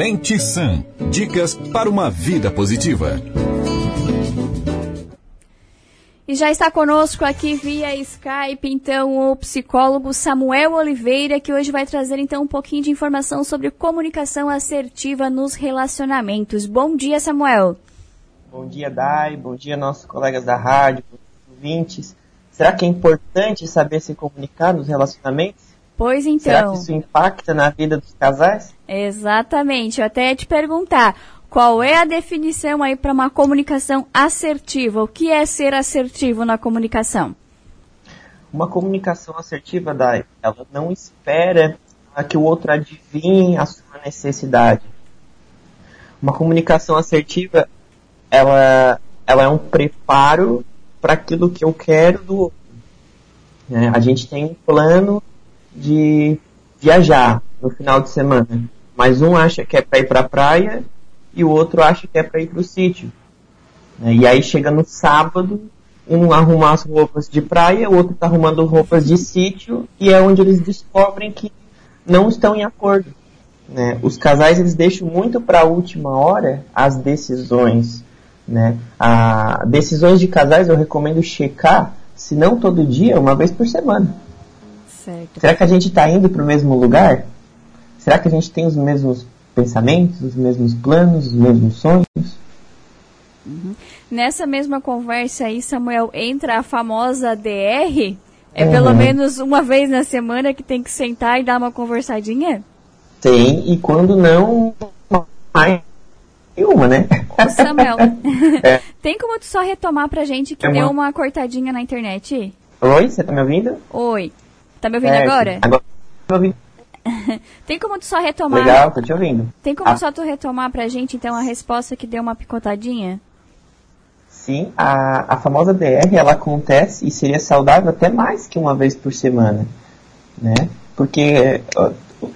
Mente Sã. Dicas para uma vida positiva. E já está conosco aqui via Skype, então, o psicólogo Samuel Oliveira, que hoje vai trazer, então, um pouquinho de informação sobre comunicação assertiva nos relacionamentos. Bom dia, Samuel. Bom dia, Dai. Bom dia, nossos colegas da rádio, ouvintes. Será que é importante saber se comunicar nos relacionamentos? Pois então. Será que isso impacta na vida dos casais? Exatamente. Eu até ia te perguntar, qual é a definição aí para uma comunicação assertiva? O que é ser assertivo na comunicação? Uma comunicação assertiva, Dai, ela não espera que o outro adivinhe a sua necessidade. Uma comunicação assertiva, ela, ela é um preparo para aquilo que eu quero do outro. É, a gente tem um plano de viajar no final de semana, mas um acha que é para ir para a praia e o outro acha que é para ir para o sítio. Né? E aí chega no sábado, um arruma as roupas de praia, o outro está arrumando roupas de sítio, e é onde eles descobrem que não estão em acordo. Né? Os casais eles deixam muito para a última hora as decisões. Né? A, decisões de casais eu recomendo checar, se não todo dia, uma vez por semana. Certo. Será que a gente está indo para o mesmo lugar? Será que a gente tem os mesmos pensamentos, os mesmos planos, os mesmos sonhos. Uhum. Nessa mesma conversa aí, Samuel, entra a famosa DR? É uhum. pelo menos uma vez na semana que tem que sentar e dar uma conversadinha? Tem, e quando não, mais uma, né? Ô, Samuel, é. tem como tu só retomar pra gente que é deu uma... uma cortadinha na internet? Oi, você tá me ouvindo? Oi. Tá me ouvindo é, agora? Agora tô ouvindo. Tem como tu só retomar? Legal, tô te ouvindo. Tem como ah. só tu retomar pra gente, então, a resposta que deu uma picotadinha? Sim, a, a famosa DR, ela acontece e seria saudável até mais que uma vez por semana, né? Porque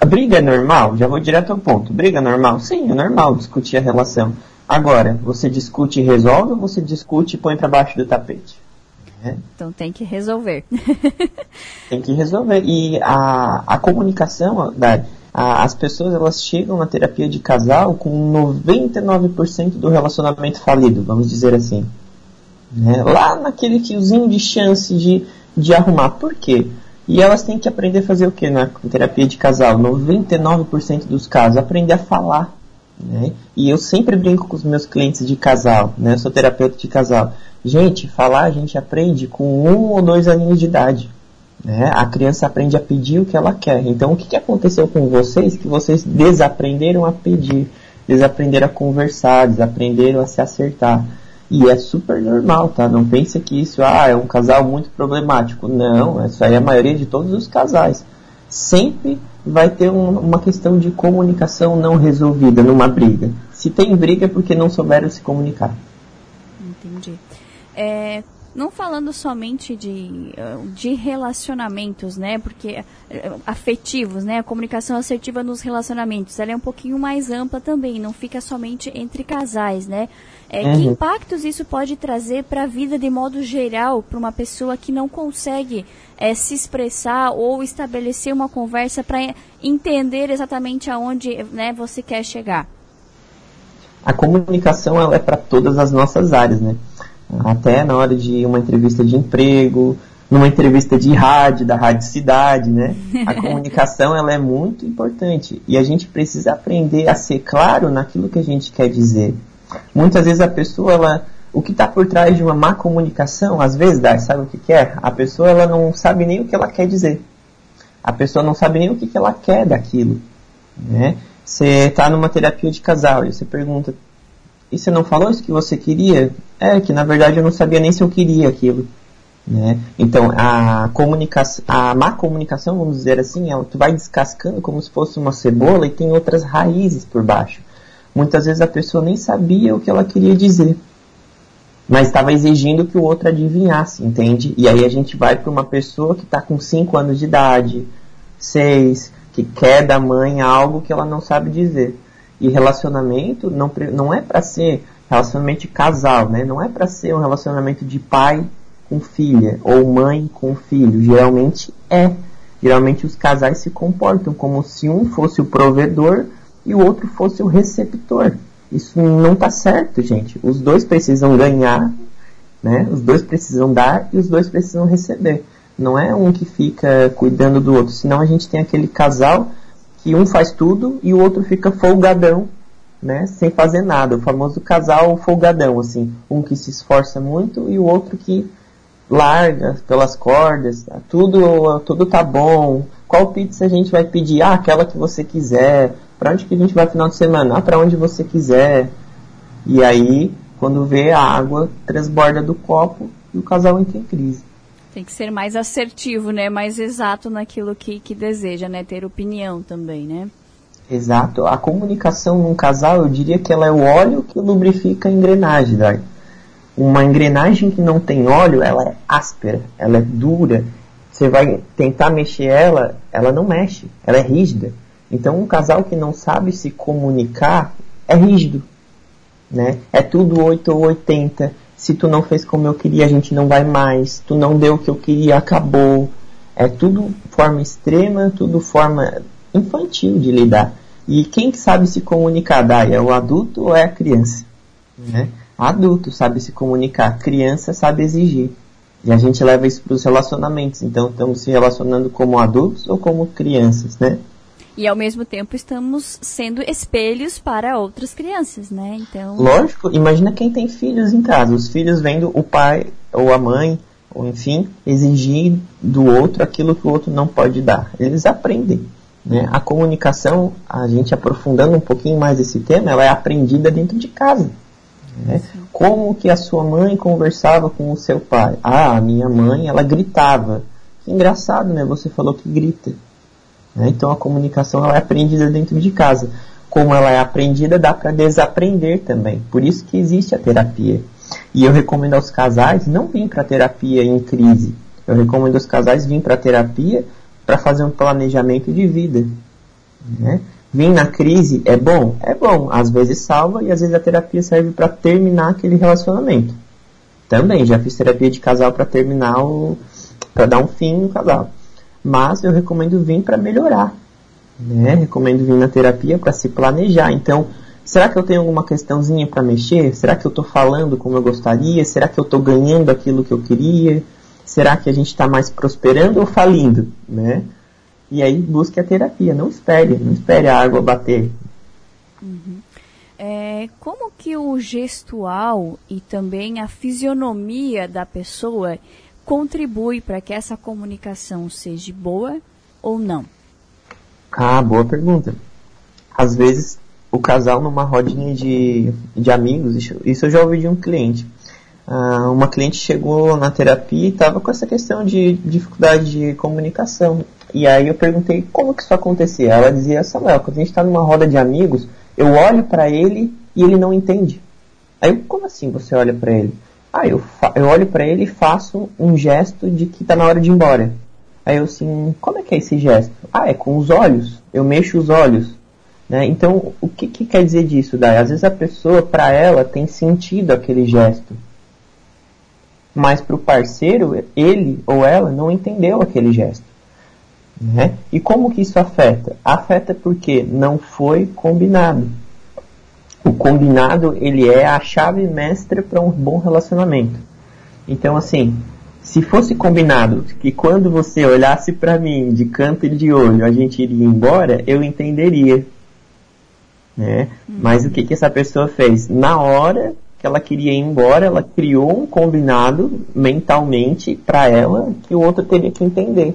a briga é normal, já vou direto ao ponto. Briga é normal? Sim, é normal discutir a relação. Agora, você discute e resolve ou você discute e põe para baixo do tapete? Né? Então tem que resolver. tem que resolver. E a, a comunicação, da, a, as pessoas elas chegam na terapia de casal com 99% do relacionamento falido, vamos dizer assim. Né? Lá naquele fiozinho de chance de, de arrumar. Por quê? E elas têm que aprender a fazer o que na terapia de casal? 99% dos casos, aprender a falar. Né? E eu sempre brinco com os meus clientes de casal, né? eu sou terapeuta de casal. Gente, falar a gente aprende com um ou dois aninhos de idade. Né? A criança aprende a pedir o que ela quer. Então, o que, que aconteceu com vocês que vocês desaprenderam a pedir, desaprenderam a conversar, desaprenderam a se acertar? E é super normal, tá? Não pense que isso ah, é um casal muito problemático. Não, isso aí é a maioria de todos os casais. Sempre vai ter um, uma questão de comunicação não resolvida numa briga. Se tem briga é porque não souberam se comunicar. Entendi. É, não falando somente de, de relacionamentos, né? Porque é, afetivos, né? A comunicação assertiva nos relacionamentos, ela é um pouquinho mais ampla também, não fica somente entre casais, né? É, uhum. Que impactos isso pode trazer para a vida de modo geral para uma pessoa que não consegue é, se expressar ou estabelecer uma conversa para entender exatamente aonde né, você quer chegar? A comunicação ela é para todas as nossas áreas, né? Até na hora de uma entrevista de emprego, numa entrevista de rádio, da Rádio Cidade, né? A comunicação ela é muito importante e a gente precisa aprender a ser claro naquilo que a gente quer dizer. Muitas vezes a pessoa, ela, o que está por trás de uma má comunicação, às vezes, dá, sabe o que, que é? A pessoa ela não sabe nem o que ela quer dizer. A pessoa não sabe nem o que, que ela quer daquilo. Né? Você está numa terapia de casal e você pergunta, e você não falou isso que você queria? É, que na verdade eu não sabia nem se eu queria aquilo. Né? Então, a comunicação, a má comunicação, vamos dizer assim, ela, tu vai descascando como se fosse uma cebola e tem outras raízes por baixo. Muitas vezes a pessoa nem sabia o que ela queria dizer, mas estava exigindo que o outro adivinhasse, entende? E aí a gente vai para uma pessoa que está com 5 anos de idade, 6, que quer da mãe algo que ela não sabe dizer. E relacionamento não, não é para ser relacionamento de casal, né? Não é para ser um relacionamento de pai com filha ou mãe com filho. Geralmente é. Geralmente os casais se comportam como se um fosse o provedor e o outro fosse o receptor. Isso não está certo, gente. Os dois precisam ganhar, né? Os dois precisam dar e os dois precisam receber. Não é um que fica cuidando do outro, senão a gente tem aquele casal que um faz tudo e o outro fica folgadão, né? Sem fazer nada. O famoso casal folgadão, assim. Um que se esforça muito e o outro que larga pelas cordas. Tudo, tudo tá bom. Qual pizza a gente vai pedir? Ah, aquela que você quiser. Para onde que a gente vai final de semana? Ah, para onde você quiser. E aí, quando vê a água transborda do copo e o casal entra em crise. Tem que ser mais assertivo, né? Mais exato naquilo que, que deseja, né? Ter opinião também, né? Exato. A comunicação num casal, eu diria que ela é o óleo que lubrifica a engrenagem, Dai. Uma engrenagem que não tem óleo, ela é áspera, ela é dura. Você vai tentar mexer ela, ela não mexe, ela é rígida. Então, um casal que não sabe se comunicar é rígido, né? É tudo 8 ou 80 se tu não fez como eu queria, a gente não vai mais, tu não deu o que eu queria, acabou. É tudo forma extrema, tudo forma infantil de lidar. E quem sabe se comunicar, Dai, é o adulto ou é a criança? Né? Adulto sabe se comunicar, criança sabe exigir. E a gente leva isso para os relacionamentos. Então, estamos se relacionando como adultos ou como crianças, né? E ao mesmo tempo estamos sendo espelhos para outras crianças, né? Então. Lógico, imagina quem tem filhos em casa. Os filhos vendo o pai ou a mãe, ou enfim, exigir do outro aquilo que o outro não pode dar. Eles aprendem. Né? A comunicação, a gente aprofundando um pouquinho mais esse tema, ela é aprendida dentro de casa. Né? Como que a sua mãe conversava com o seu pai? Ah, a minha mãe, ela gritava. Que engraçado, né? Você falou que grita. Né? Então a comunicação ela é aprendida dentro de casa. Como ela é aprendida, dá para desaprender também. Por isso que existe a terapia. E eu recomendo aos casais não vir para terapia em crise. Eu recomendo aos casais vir para terapia para fazer um planejamento de vida. Né? Na crise é bom? É bom. Às vezes salva e às vezes a terapia serve para terminar aquele relacionamento. Também já fiz terapia de casal para terminar o. para dar um fim no casal mas eu recomendo vir para melhorar. Né? Recomendo vir na terapia para se planejar. Então, será que eu tenho alguma questãozinha para mexer? Será que eu estou falando como eu gostaria? Será que eu estou ganhando aquilo que eu queria? Será que a gente está mais prosperando ou falindo? Né? E aí busque a terapia. Não espere, não espere a água bater. Uhum. É, como que o gestual e também a fisionomia da pessoa contribui para que essa comunicação seja boa ou não? Ah, boa pergunta. Às vezes, o casal numa rodinha de, de amigos, isso eu já ouvi de um cliente. Ah, uma cliente chegou na terapia e estava com essa questão de dificuldade de comunicação. E aí eu perguntei como que isso acontecia. Ela dizia, Samuel, quando a gente está numa roda de amigos, eu olho para ele e ele não entende. Aí eu, como assim você olha para ele? Ah, eu, eu olho para ele e faço um gesto de que tá na hora de ir embora. Aí eu assim, como é que é esse gesto? Ah, é com os olhos. Eu mexo os olhos. Né? Então, o que, que quer dizer disso, Dai? Às vezes a pessoa, para ela, tem sentido aquele gesto. Mas para o parceiro, ele ou ela não entendeu aquele gesto. Né? E como que isso afeta? Afeta porque não foi combinado o combinado ele é a chave mestra para um bom relacionamento. Então assim, se fosse combinado que quando você olhasse para mim de canto e de olho a gente iria embora, eu entenderia. Né? Hum. Mas o que, que essa pessoa fez? Na hora que ela queria ir embora, ela criou um combinado mentalmente para ela que o outro teria que entender.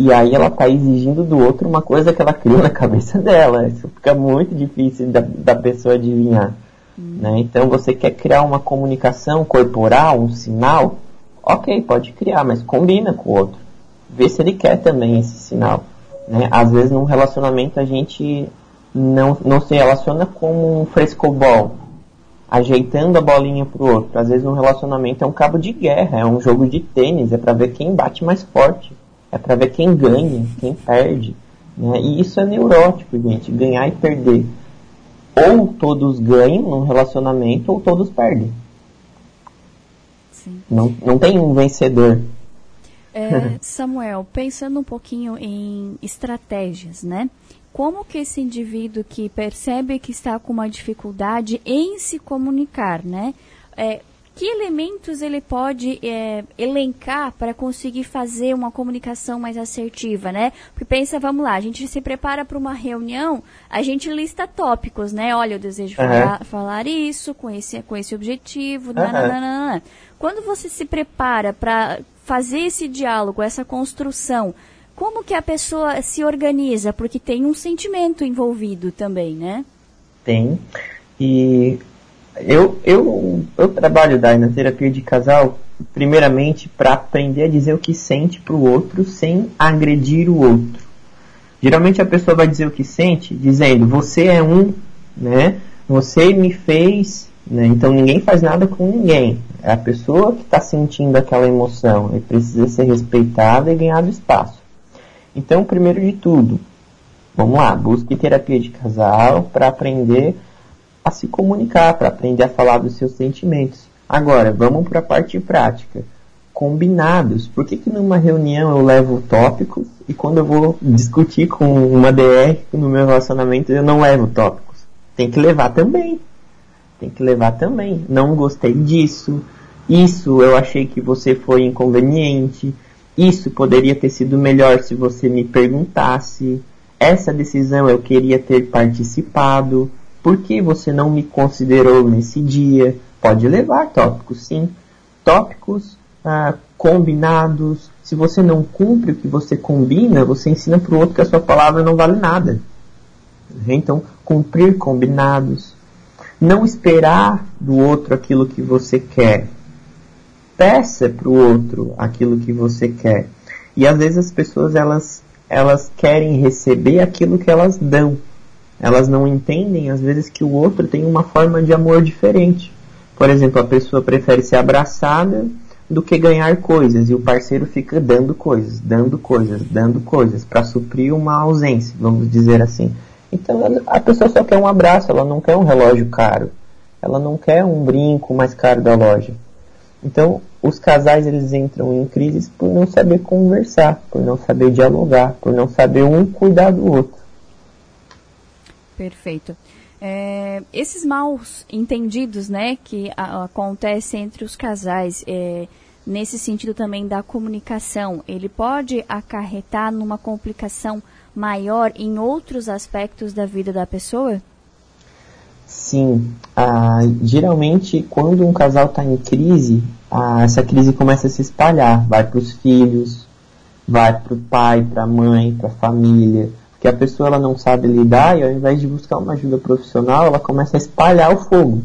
E aí ela está exigindo do outro uma coisa que ela criou na cabeça dela. Isso fica muito difícil da, da pessoa adivinhar. Hum. Né? Então você quer criar uma comunicação corporal, um sinal, ok, pode criar, mas combina com o outro. Vê se ele quer também esse sinal. Né? Às vezes num relacionamento a gente não, não se relaciona como um frescobol, ajeitando a bolinha pro outro. Às vezes um relacionamento é um cabo de guerra, é um jogo de tênis, é para ver quem bate mais forte. É para ver quem ganha, quem perde. Né? E isso é neurótico, gente. Ganhar e perder. Ou todos ganham num relacionamento, ou todos perdem. Sim. Não, não tem um vencedor. É, Samuel, pensando um pouquinho em estratégias, né? como que esse indivíduo que percebe que está com uma dificuldade em se comunicar, né? É, que elementos ele pode é, elencar para conseguir fazer uma comunicação mais assertiva, né? Porque pensa, vamos lá, a gente se prepara para uma reunião, a gente lista tópicos, né? Olha, eu desejo uhum. falar, falar, isso com esse, com esse objetivo, uhum. Quando você se prepara para fazer esse diálogo, essa construção, como que a pessoa se organiza? Porque tem um sentimento envolvido também, né? Tem. E eu, eu, eu trabalho daí na terapia de casal, primeiramente para aprender a dizer o que sente para o outro sem agredir o outro. Geralmente a pessoa vai dizer o que sente dizendo: Você é um, né? Você me fez, né? Então ninguém faz nada com ninguém. É a pessoa que está sentindo aquela emoção e precisa ser respeitada e ganhar espaço. Então, primeiro de tudo, vamos lá, busque terapia de casal para aprender se comunicar, para aprender a falar dos seus sentimentos. Agora, vamos para a parte prática. Combinados. Por que, que numa reunião eu levo tópicos e quando eu vou discutir com uma DR no meu relacionamento eu não levo tópicos? Tem que levar também. Tem que levar também. Não gostei disso. Isso eu achei que você foi inconveniente. Isso poderia ter sido melhor se você me perguntasse. Essa decisão eu queria ter participado. Por que você não me considerou nesse dia? Pode levar tópicos, sim. Tópicos ah, combinados. Se você não cumpre o que você combina, você ensina para o outro que a sua palavra não vale nada. Então, cumprir combinados. Não esperar do outro aquilo que você quer. Peça para o outro aquilo que você quer. E às vezes as pessoas elas, elas querem receber aquilo que elas dão elas não entendem às vezes que o outro tem uma forma de amor diferente. Por exemplo, a pessoa prefere ser abraçada do que ganhar coisas e o parceiro fica dando coisas, dando coisas, dando coisas para suprir uma ausência, vamos dizer assim. Então a pessoa só quer um abraço, ela não quer um relógio caro, ela não quer um brinco mais caro da loja. Então os casais eles entram em crises por não saber conversar, por não saber dialogar, por não saber um cuidar do outro. Perfeito. É, esses maus entendidos, né, que a, acontecem entre os casais, é, nesse sentido também da comunicação, ele pode acarretar numa complicação maior em outros aspectos da vida da pessoa? Sim. Ah, geralmente, quando um casal está em crise, ah, essa crise começa a se espalhar. Vai para os filhos, vai para o pai, para a mãe, para a família que a pessoa ela não sabe lidar e ao invés de buscar uma ajuda profissional, ela começa a espalhar o fogo.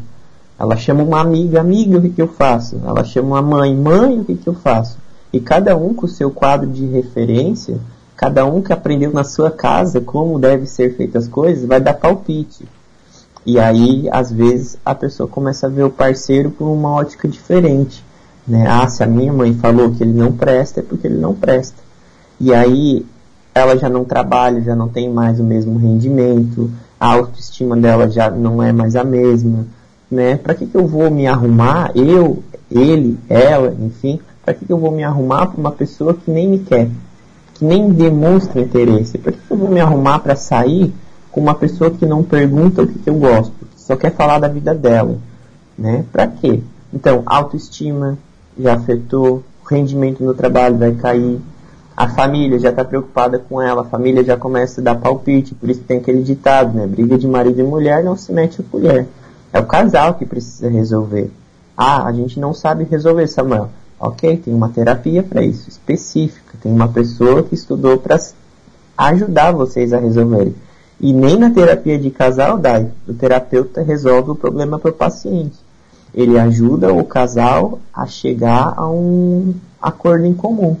Ela chama uma amiga, amiga, o que, que eu faço? Ela chama uma mãe, mãe, o que, que eu faço? E cada um com o seu quadro de referência, cada um que aprendeu na sua casa como deve ser feitas as coisas, vai dar palpite. E aí, às vezes, a pessoa começa a ver o parceiro por uma ótica diferente. Né? Ah, se a minha mãe falou que ele não presta, é porque ele não presta. E aí, ela já não trabalha, já não tem mais o mesmo rendimento, a autoestima dela já não é mais a mesma, né? Para que, que eu vou me arrumar, eu, ele, ela, enfim, para que, que eu vou me arrumar para uma pessoa que nem me quer, que nem demonstra interesse? Para que, que eu vou me arrumar para sair com uma pessoa que não pergunta o que, que eu gosto, que só quer falar da vida dela, né? Para quê? Então, autoestima já afetou, rendimento no trabalho vai cair, a família já está preocupada com ela, a família já começa a dar palpite, por isso tem aquele ditado, né? Briga de marido e mulher não se mete a colher. É o casal que precisa resolver. Ah, a gente não sabe resolver, Samuel. Ok, tem uma terapia para isso, específica. Tem uma pessoa que estudou para ajudar vocês a resolverem. E nem na terapia de casal, Dai, o terapeuta resolve o problema para o paciente. Ele ajuda o casal a chegar a um acordo em comum.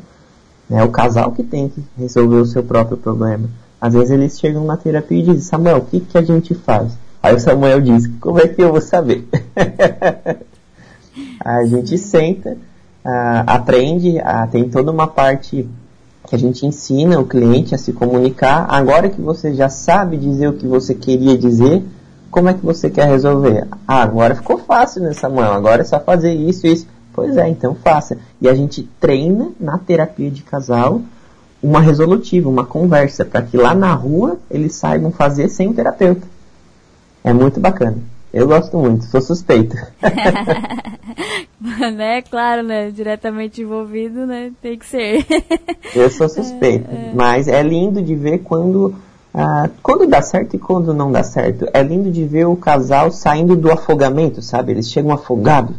É o casal que tem que resolver o seu próprio problema. Às vezes eles chegam na terapia e dizem, Samuel, o que, que a gente faz? Aí o Samuel diz, como é que eu vou saber? a gente senta, aprende, tem toda uma parte que a gente ensina o cliente a se comunicar. Agora que você já sabe dizer o que você queria dizer, como é que você quer resolver? Ah, agora ficou fácil, né, Samuel? Agora é só fazer isso e isso. Pois é, então faça. E a gente treina na terapia de casal uma resolutiva, uma conversa, para que lá na rua eles saibam fazer sem o terapeuta. É muito bacana. Eu gosto muito, sou suspeito. né, claro, né? Diretamente envolvido, né? Tem que ser. Eu sou suspeito. É, é. Mas é lindo de ver quando. Ah, quando dá certo e quando não dá certo. É lindo de ver o casal saindo do afogamento, sabe? Eles chegam afogados,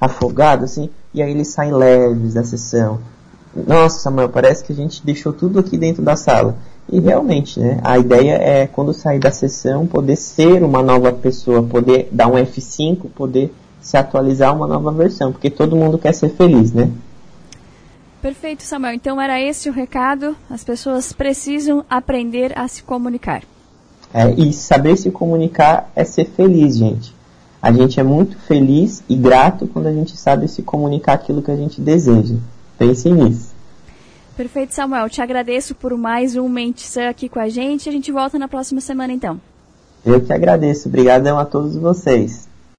afogados, assim, e aí eles saem leves da sessão. Nossa, Samuel, parece que a gente deixou tudo aqui dentro da sala. E realmente, né, a ideia é, quando sair da sessão, poder ser uma nova pessoa, poder dar um F5, poder se atualizar uma nova versão, porque todo mundo quer ser feliz, né? Perfeito, Samuel. Então era esse o recado. As pessoas precisam aprender a se comunicar. É, e saber se comunicar é ser feliz, gente. A gente é muito feliz e grato quando a gente sabe se comunicar aquilo que a gente deseja. Pense nisso. Perfeito, Samuel. Te agradeço por mais um Mentição aqui com a gente. A gente volta na próxima semana, então. Eu que agradeço. Obrigadão a todos vocês.